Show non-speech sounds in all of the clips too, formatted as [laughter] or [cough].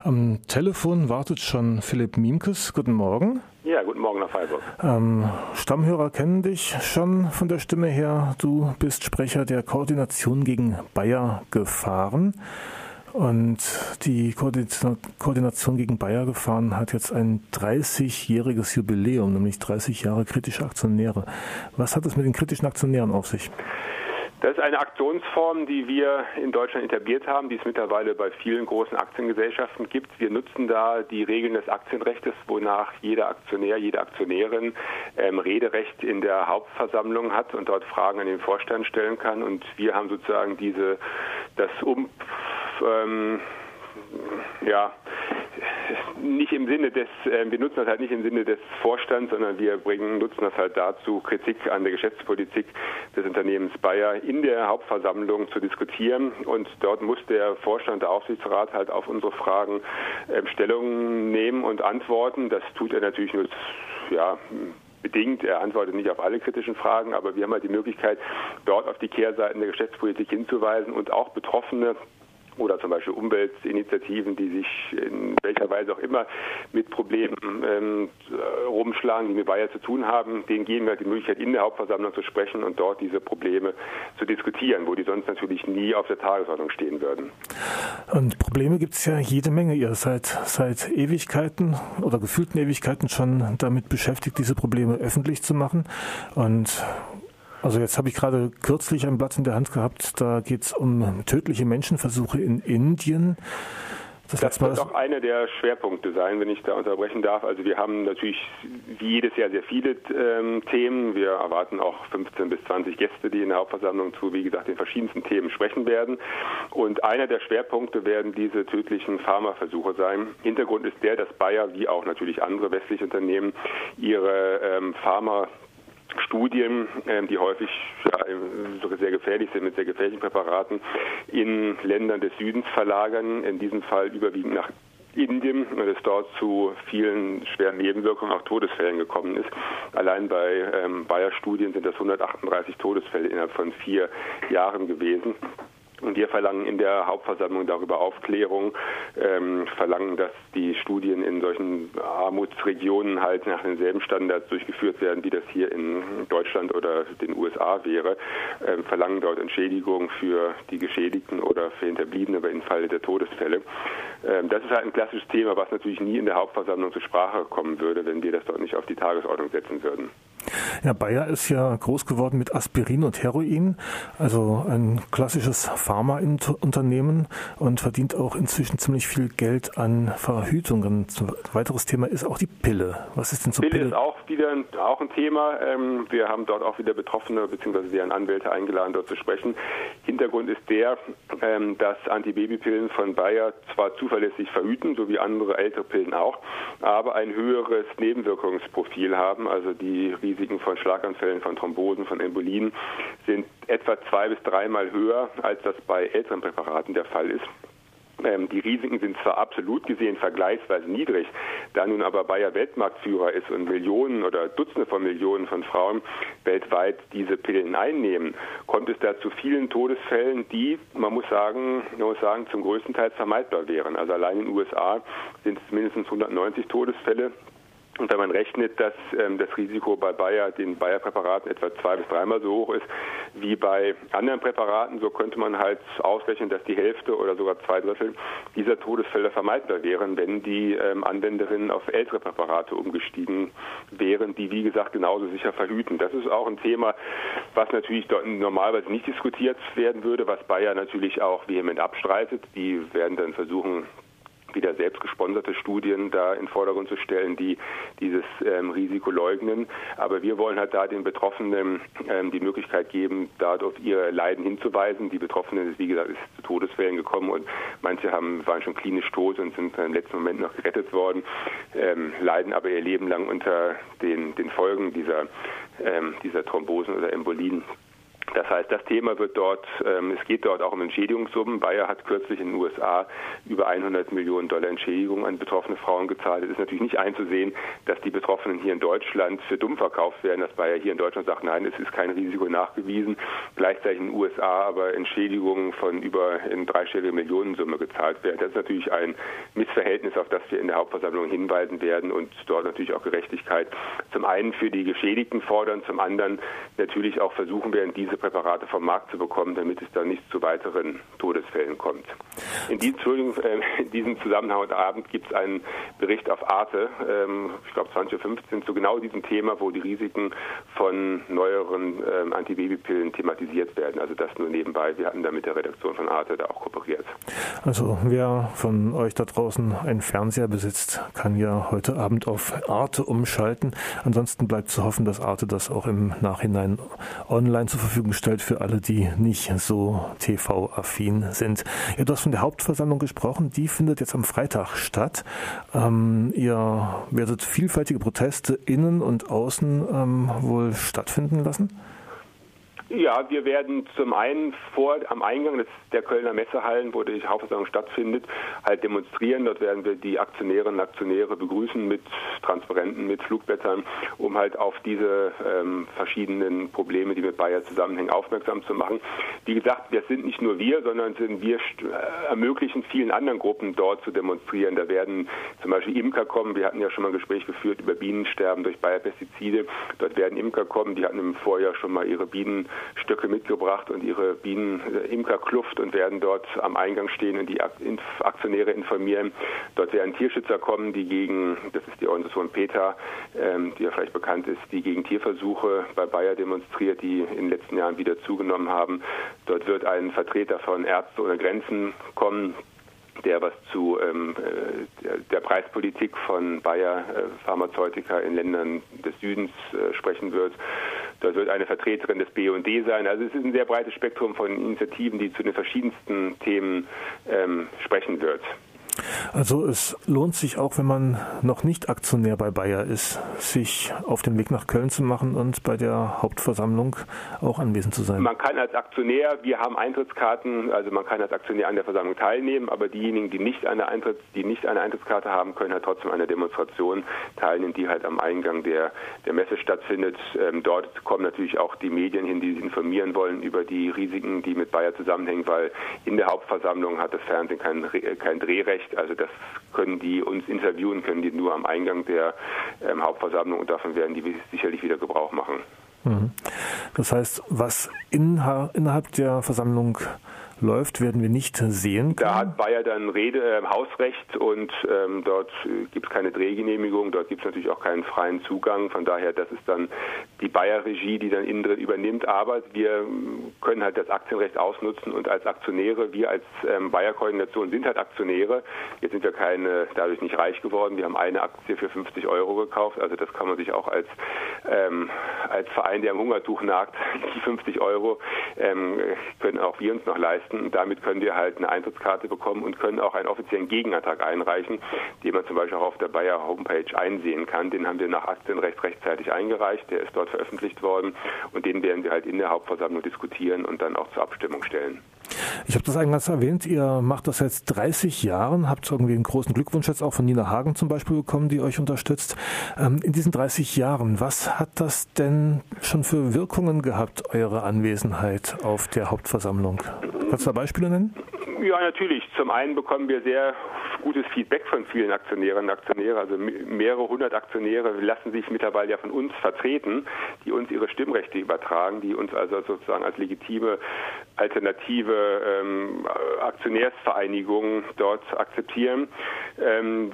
Am Telefon wartet schon Philipp Miemkes. Guten Morgen. Ja, guten Morgen nach Freiburg. Ähm, Stammhörer kennen dich schon von der Stimme her. Du bist Sprecher der Koordination gegen Bayer-Gefahren. Und die Koordination gegen Bayer-Gefahren hat jetzt ein 30-jähriges Jubiläum, nämlich 30 Jahre kritische Aktionäre. Was hat es mit den kritischen Aktionären auf sich? Das ist eine Aktionsform, die wir in Deutschland etabliert haben, die es mittlerweile bei vielen großen Aktiengesellschaften gibt. Wir nutzen da die Regeln des Aktienrechts, wonach jeder Aktionär, jede Aktionärin ähm, Rederecht in der Hauptversammlung hat und dort Fragen an den Vorstand stellen kann. Und wir haben sozusagen diese, das um, ähm, ja, nicht im Sinne des, äh, wir nutzen das halt nicht im Sinne des Vorstands, sondern wir bringen, nutzen das halt dazu, Kritik an der Geschäftspolitik des Unternehmens Bayer in der Hauptversammlung zu diskutieren. Und dort muss der Vorstand, der Aufsichtsrat halt auf unsere Fragen äh, Stellung nehmen und antworten. Das tut er natürlich nur, ja, bedingt. Er antwortet nicht auf alle kritischen Fragen, aber wir haben halt die Möglichkeit, dort auf die Kehrseiten der Geschäftspolitik hinzuweisen und auch Betroffene oder zum Beispiel Umweltinitiativen, die sich in welcher Weise auch immer mit Problemen ähm, rumschlagen, die mit Bayer zu tun haben, denen geben wir die Möglichkeit, in der Hauptversammlung zu sprechen und dort diese Probleme zu diskutieren, wo die sonst natürlich nie auf der Tagesordnung stehen würden. Und Probleme gibt es ja jede Menge. Ihr seid seit Ewigkeiten oder gefühlten Ewigkeiten schon damit beschäftigt, diese Probleme öffentlich zu machen. Und also jetzt habe ich gerade kürzlich ein Blatt in der Hand gehabt, da geht es um tödliche Menschenversuche in Indien. Das, das wird auch einer der Schwerpunkte sein, wenn ich da unterbrechen darf. Also wir haben natürlich wie jedes Jahr sehr viele ähm, Themen. Wir erwarten auch 15 bis 20 Gäste, die in der Hauptversammlung zu, wie gesagt, den verschiedensten Themen sprechen werden. Und einer der Schwerpunkte werden diese tödlichen Pharmaversuche sein. Hintergrund ist der, dass Bayer, wie auch natürlich andere westliche Unternehmen, ihre ähm, Pharma Studien, ähm, die häufig sehr gefährlich sind mit sehr gefährlichen Präparaten, in Ländern des Südens verlagern, in diesem Fall überwiegend nach Indien und es dort zu vielen schweren Nebenwirkungen, auch Todesfällen gekommen ist. Allein bei ähm, Bayer-Studien sind das 138 Todesfälle innerhalb von vier Jahren gewesen. Und wir verlangen in der Hauptversammlung darüber Aufklärung, ähm, verlangen, dass die Studien in solchen Armutsregionen halt nach denselben Standards durchgeführt werden, wie das hier in Deutschland oder den USA wäre, ähm, verlangen dort Entschädigung für die Geschädigten oder für Hinterbliebene bei im Falle der Todesfälle. Ähm, das ist halt ein klassisches Thema, was natürlich nie in der Hauptversammlung zur Sprache kommen würde, wenn wir das dort nicht auf die Tagesordnung setzen würden. Ja, Bayer ist ja groß geworden mit Aspirin und Heroin, also ein klassisches Pharmaunternehmen und verdient auch inzwischen ziemlich viel Geld an Verhütungen. Ein weiteres Thema ist auch die Pille. Was ist denn zur Pille? Pille ist auch wieder ein, auch ein Thema. Ähm, wir haben dort auch wieder Betroffene bzw. deren Anwälte eingeladen, dort zu sprechen. Hintergrund ist der, ähm, dass Antibabypillen von Bayer zwar zuverlässig verhüten, so wie andere ältere Pillen auch, aber ein höheres Nebenwirkungsprofil haben, also die Risiken von Schlaganfällen, von Thrombosen, von Embolien sind etwa zwei bis dreimal höher, als das bei älteren Präparaten der Fall ist. Ähm, die Risiken sind zwar absolut gesehen vergleichsweise niedrig, da nun aber Bayer Weltmarktführer ist und Millionen oder Dutzende von Millionen von Frauen weltweit diese Pillen einnehmen, kommt es da zu vielen Todesfällen, die, man muss sagen, man muss sagen, zum größten Teil vermeidbar wären. Also allein in den USA sind es mindestens 190 Todesfälle und wenn man rechnet, dass ähm, das Risiko bei Bayer, den Bayer-Präparaten etwa zwei bis dreimal so hoch ist wie bei anderen Präparaten, so könnte man halt ausrechnen, dass die Hälfte oder sogar zwei Drittel dieser Todesfälle vermeidbar wären, wenn die ähm, Anwenderinnen auf ältere Präparate umgestiegen wären, die wie gesagt genauso sicher verhüten. Das ist auch ein Thema, was natürlich dort normalerweise nicht diskutiert werden würde, was Bayer natürlich auch vehement abstreitet. Die werden dann versuchen, wieder selbst gesponserte Studien da in Vordergrund zu stellen, die dieses ähm, Risiko leugnen. Aber wir wollen halt da den Betroffenen ähm, die Möglichkeit geben, da auf ihr Leiden hinzuweisen. Die Betroffenen ist, wie gesagt, ist zu Todesfällen gekommen und manche haben, waren schon klinisch tot und sind im letzten Moment noch gerettet worden, ähm, leiden aber ihr Leben lang unter den, den Folgen dieser, ähm, dieser Thrombosen oder Embolien Das heißt, das Thema wird dort, ähm, es geht dort auch um Entschädigungssummen. Bayer hat kürzlich in den USA über 100 Millionen Dollar Entschädigung an betroffene Frauen gezahlt. Es ist natürlich nicht einzusehen, dass die Betroffenen hier in Deutschland für dumm verkauft werden, dass Bayer hier in Deutschland sagt, nein, es ist kein Risiko nachgewiesen. Gleichzeitig in den USA aber Entschädigungen von über in dreistellige Millionensumme gezahlt werden. Das ist natürlich ein Missverhältnis, auf das wir in der Hauptversammlung hinweisen werden und dort natürlich auch Gerechtigkeit zum einen für die Geschädigten fordern, zum anderen natürlich auch versuchen werden, diese Präparate vom Markt zu bekommen, damit es dann nicht zu weiteren Todesfällen kommt. In diesem, äh, in diesem Zusammenhang heute Abend gibt es einen Bericht auf Arte, ähm, ich glaube 2015, zu genau diesem Thema, wo die Risiken von neueren ähm, Antibabypillen thematisiert werden. Also das nur nebenbei. Wir hatten da mit der Redaktion von Arte da auch kooperiert. Also wer von euch da draußen einen Fernseher besitzt, kann ja heute Abend auf Arte umschalten. Ansonsten bleibt zu hoffen, dass Arte das auch im Nachhinein online zur Verfügung stellt für alle, die nicht so TV-affin sind. Du hast von der Hauptversammlung gesprochen. Die findet jetzt am Freitag statt. Ähm, ihr werdet vielfältige Proteste innen und außen ähm, wohl stattfinden lassen? Ja, wir werden zum einen vor am Eingang des, der Kölner Messehallen, wo die Hauptversammlung stattfindet, halt demonstrieren. Dort werden wir die Aktionärinnen und Aktionäre begrüßen mit Transparenten, mit Flugblättern, um halt auf diese ähm, verschiedenen Probleme, die mit Bayer zusammenhängen, aufmerksam zu machen. Wie gesagt, das sind nicht nur wir, sondern sind wir äh, ermöglichen vielen anderen Gruppen dort zu demonstrieren. Da werden zum Beispiel Imker kommen. Wir hatten ja schon mal ein Gespräch geführt über Bienensterben durch Bayer-Pestizide. Dort werden Imker kommen. Die hatten im Vorjahr schon mal ihre Bienen Stöcke mitgebracht und ihre Bienen-Imkerkluft und werden dort am Eingang stehen und die Aktionäre informieren. Dort werden Tierschützer kommen, die gegen, das ist die Organisation PETA, ähm, die ja vielleicht bekannt ist, die gegen Tierversuche bei Bayer demonstriert, die in den letzten Jahren wieder zugenommen haben. Dort wird ein Vertreter von Ärzte ohne Grenzen kommen, der was zu ähm, äh, der, Preispolitik von Bayer äh, Pharmazeutika in Ländern des Südens äh, sprechen wird. Da wird eine Vertreterin des BUND sein. Also es ist ein sehr breites Spektrum von Initiativen, die zu den verschiedensten Themen ähm, sprechen wird. Also es lohnt sich auch, wenn man noch nicht Aktionär bei Bayer ist, sich auf den Weg nach Köln zu machen und bei der Hauptversammlung auch anwesend zu sein. Man kann als Aktionär, wir haben Eintrittskarten, also man kann als Aktionär an der Versammlung teilnehmen, aber diejenigen, die nicht eine, Eintritts-, die nicht eine Eintrittskarte haben, können halt trotzdem an der Demonstration teilnehmen, die halt am Eingang der, der Messe stattfindet. Ähm, dort kommen natürlich auch die Medien hin, die informieren wollen über die Risiken, die mit Bayer zusammenhängen, weil in der Hauptversammlung hat das Fernsehen kein, kein Drehrecht. Also das können die uns interviewen, können die nur am Eingang der ähm, Hauptversammlung und davon werden die sicherlich wieder Gebrauch machen. Mhm. Das heißt, was innerhalb der Versammlung läuft, werden wir nicht sehen können. Da hat Bayer dann Rede, äh, Hausrecht und ähm, dort äh, gibt es keine Drehgenehmigung, dort gibt es natürlich auch keinen freien Zugang. Von daher, das ist dann die Bayer-Regie, die dann innen drin übernimmt. Aber wir können halt das Aktienrecht ausnutzen und als Aktionäre, wir als ähm, Bayer-Koordination sind halt Aktionäre. Jetzt sind wir keine, dadurch nicht reich geworden. Wir haben eine Aktie für 50 Euro gekauft. Also das kann man sich auch als, ähm, als Verein, der am Hungertuch nagt, [laughs] die 50 Euro ähm, können auch wir uns noch leisten leisten. Damit können wir halt eine Eintrittskarte bekommen und können auch einen offiziellen Gegenantrag einreichen, den man zum Beispiel auch auf der Bayer Homepage einsehen kann. Den haben wir nach Aktienrecht rechtzeitig eingereicht. Der ist dort veröffentlicht worden und den werden wir halt in der Hauptversammlung diskutieren und dann auch zur Abstimmung stellen. Ich habe das eingangs erwähnt, ihr macht das jetzt 30 Jahren, habt irgendwie einen großen Glückwunsch jetzt auch von Nina Hagen zum Beispiel bekommen, die euch unterstützt. Ähm, in diesen 30 Jahren, was hat das denn schon für Wirkungen gehabt, eure Anwesenheit auf der Hauptversammlung? Kannst du da Beispiele nennen? Ja, natürlich. Zum einen bekommen wir sehr gutes Feedback von vielen Aktionärinnen und Aktionären. Also mehrere hundert Aktionäre lassen sich mittlerweile ja von uns vertreten, die uns ihre Stimmrechte übertragen, die uns also sozusagen als legitime alternative ähm, Aktionärsvereinigung dort akzeptieren. Ähm,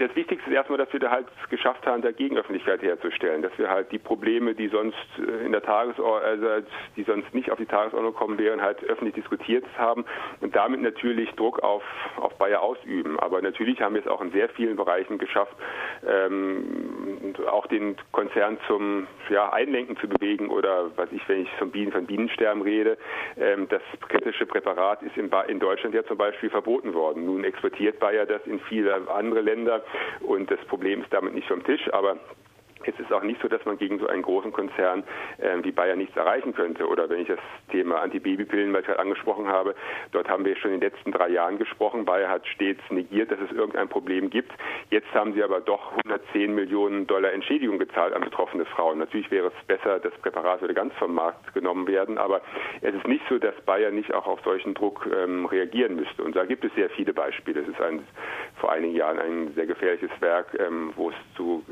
das Wichtigste ist erstmal, dass wir da halt geschafft haben, da Gegenöffentlichkeit herzustellen, dass wir halt die Probleme, die sonst in der Tagesordnung, also die sonst nicht auf die Tagesordnung kommen wären, halt öffentlich diskutiert haben und damit natürlich Druck auf, auf Bayer ausüben. Aber natürlich haben wir es auch in sehr vielen Bereichen geschafft, ähm, auch den Konzern zum ja, Einlenken zu bewegen oder was ich, wenn ich von Bienen, von Bienensterben rede, ähm, das kritische Präparat ist in, in Deutschland ja zum Beispiel verboten worden. Nun exportiert Bayer das in viele andere Länder und das Problem ist damit nicht vom Tisch, aber es ist auch nicht so, dass man gegen so einen großen Konzern äh, wie Bayer nichts erreichen könnte. Oder wenn ich das Thema Antibabypillen, was ich gerade angesprochen habe, dort haben wir schon in den letzten drei Jahren gesprochen. Bayer hat stets negiert, dass es irgendein Problem gibt. Jetzt haben sie aber doch 110 Millionen Dollar Entschädigung gezahlt an betroffene Frauen. Natürlich wäre es besser, das Präparat würde ganz vom Markt genommen werden, aber es ist nicht so, dass Bayer nicht auch auf solchen Druck ähm, reagieren müsste. Und da gibt es sehr viele Beispiele. Es ist ein, vor einigen Jahren ein sehr gefährliches Werk, ähm, wo es zu,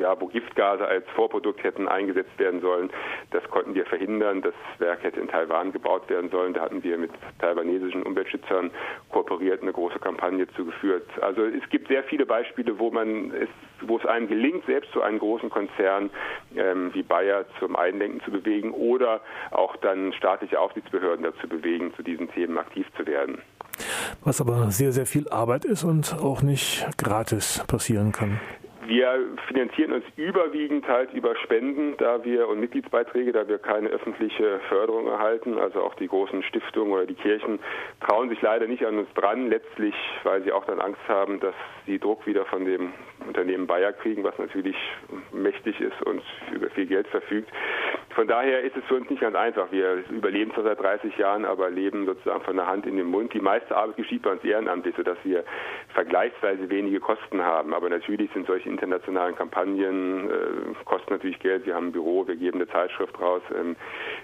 ja, wo Gift Giftgase als Vorprodukt hätten eingesetzt werden sollen. Das konnten wir verhindern. Das Werk hätte in Taiwan gebaut werden sollen. Da hatten wir mit taiwanesischen Umweltschützern kooperiert, eine große Kampagne zugeführt. Also es gibt sehr viele Beispiele, wo man es, wo es einem gelingt, selbst so einen großen Konzern ähm, wie Bayer zum Einlenken zu bewegen oder auch dann staatliche Aufsichtsbehörden dazu bewegen, zu diesen Themen aktiv zu werden. Was aber sehr, sehr viel Arbeit ist und auch nicht gratis passieren kann. Wir finanzieren uns überwiegend halt über Spenden, da wir und Mitgliedsbeiträge, da wir keine öffentliche Förderung erhalten. Also auch die großen Stiftungen oder die Kirchen trauen sich leider nicht an uns dran, letztlich, weil sie auch dann Angst haben, dass sie Druck wieder von dem Unternehmen Bayer kriegen, was natürlich mächtig ist und über viel Geld verfügt. Von daher ist es für uns nicht ganz einfach. Wir überleben zwar seit 30 Jahren, aber leben sozusagen von der Hand in den Mund. Die meiste Arbeit geschieht bei uns ehrenamtlich, sodass wir vergleichsweise wenige Kosten haben. Aber natürlich sind solche internationalen Kampagnen, äh, kosten natürlich Geld. Wir haben ein Büro, wir geben eine Zeitschrift raus. Ähm,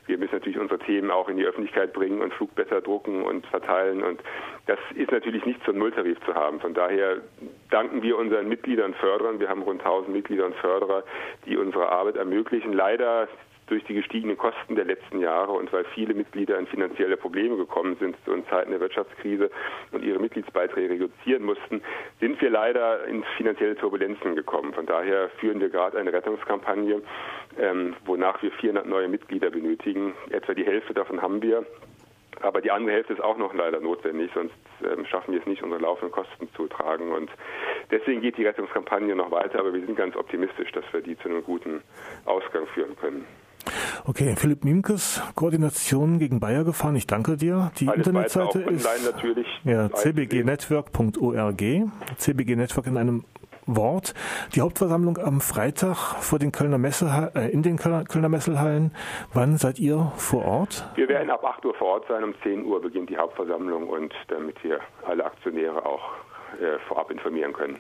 wir müssen natürlich unsere Themen auch in die Öffentlichkeit bringen und Flugblätter drucken und verteilen. Und das ist natürlich nicht zum Nulltarif zu haben. Von daher danken wir unseren Mitgliedern, Förderern. Wir haben rund 1000 Mitglieder und Förderer, die unsere Arbeit ermöglichen. Leider durch die gestiegenen Kosten der letzten Jahre und weil viele Mitglieder in finanzielle Probleme gekommen sind in Zeiten der Wirtschaftskrise und ihre Mitgliedsbeiträge reduzieren mussten, sind wir leider in finanzielle Turbulenzen gekommen. Von daher führen wir gerade eine Rettungskampagne, ähm, wonach wir 400 neue Mitglieder benötigen. Etwa die Hälfte davon haben wir. Aber die andere Hälfte ist auch noch leider notwendig, sonst ähm, schaffen wir es nicht, unsere laufenden Kosten zu tragen. Und deswegen geht die Rettungskampagne noch weiter, aber wir sind ganz optimistisch, dass wir die zu einem guten Ausgang führen können. Okay, Philipp Miemkes, Koordination gegen Bayer gefahren. Ich danke dir. Die Alles Internetseite ist ja, cbgnetwork.org. CBG Network in einem Wort. Die Hauptversammlung am Freitag vor den Kölner Messe, äh, in den Kölner, Kölner Messelhallen. Wann seid ihr vor Ort? Wir werden ab 8 Uhr vor Ort sein. Um 10 Uhr beginnt die Hauptversammlung und damit wir alle Aktionäre auch äh, vorab informieren können.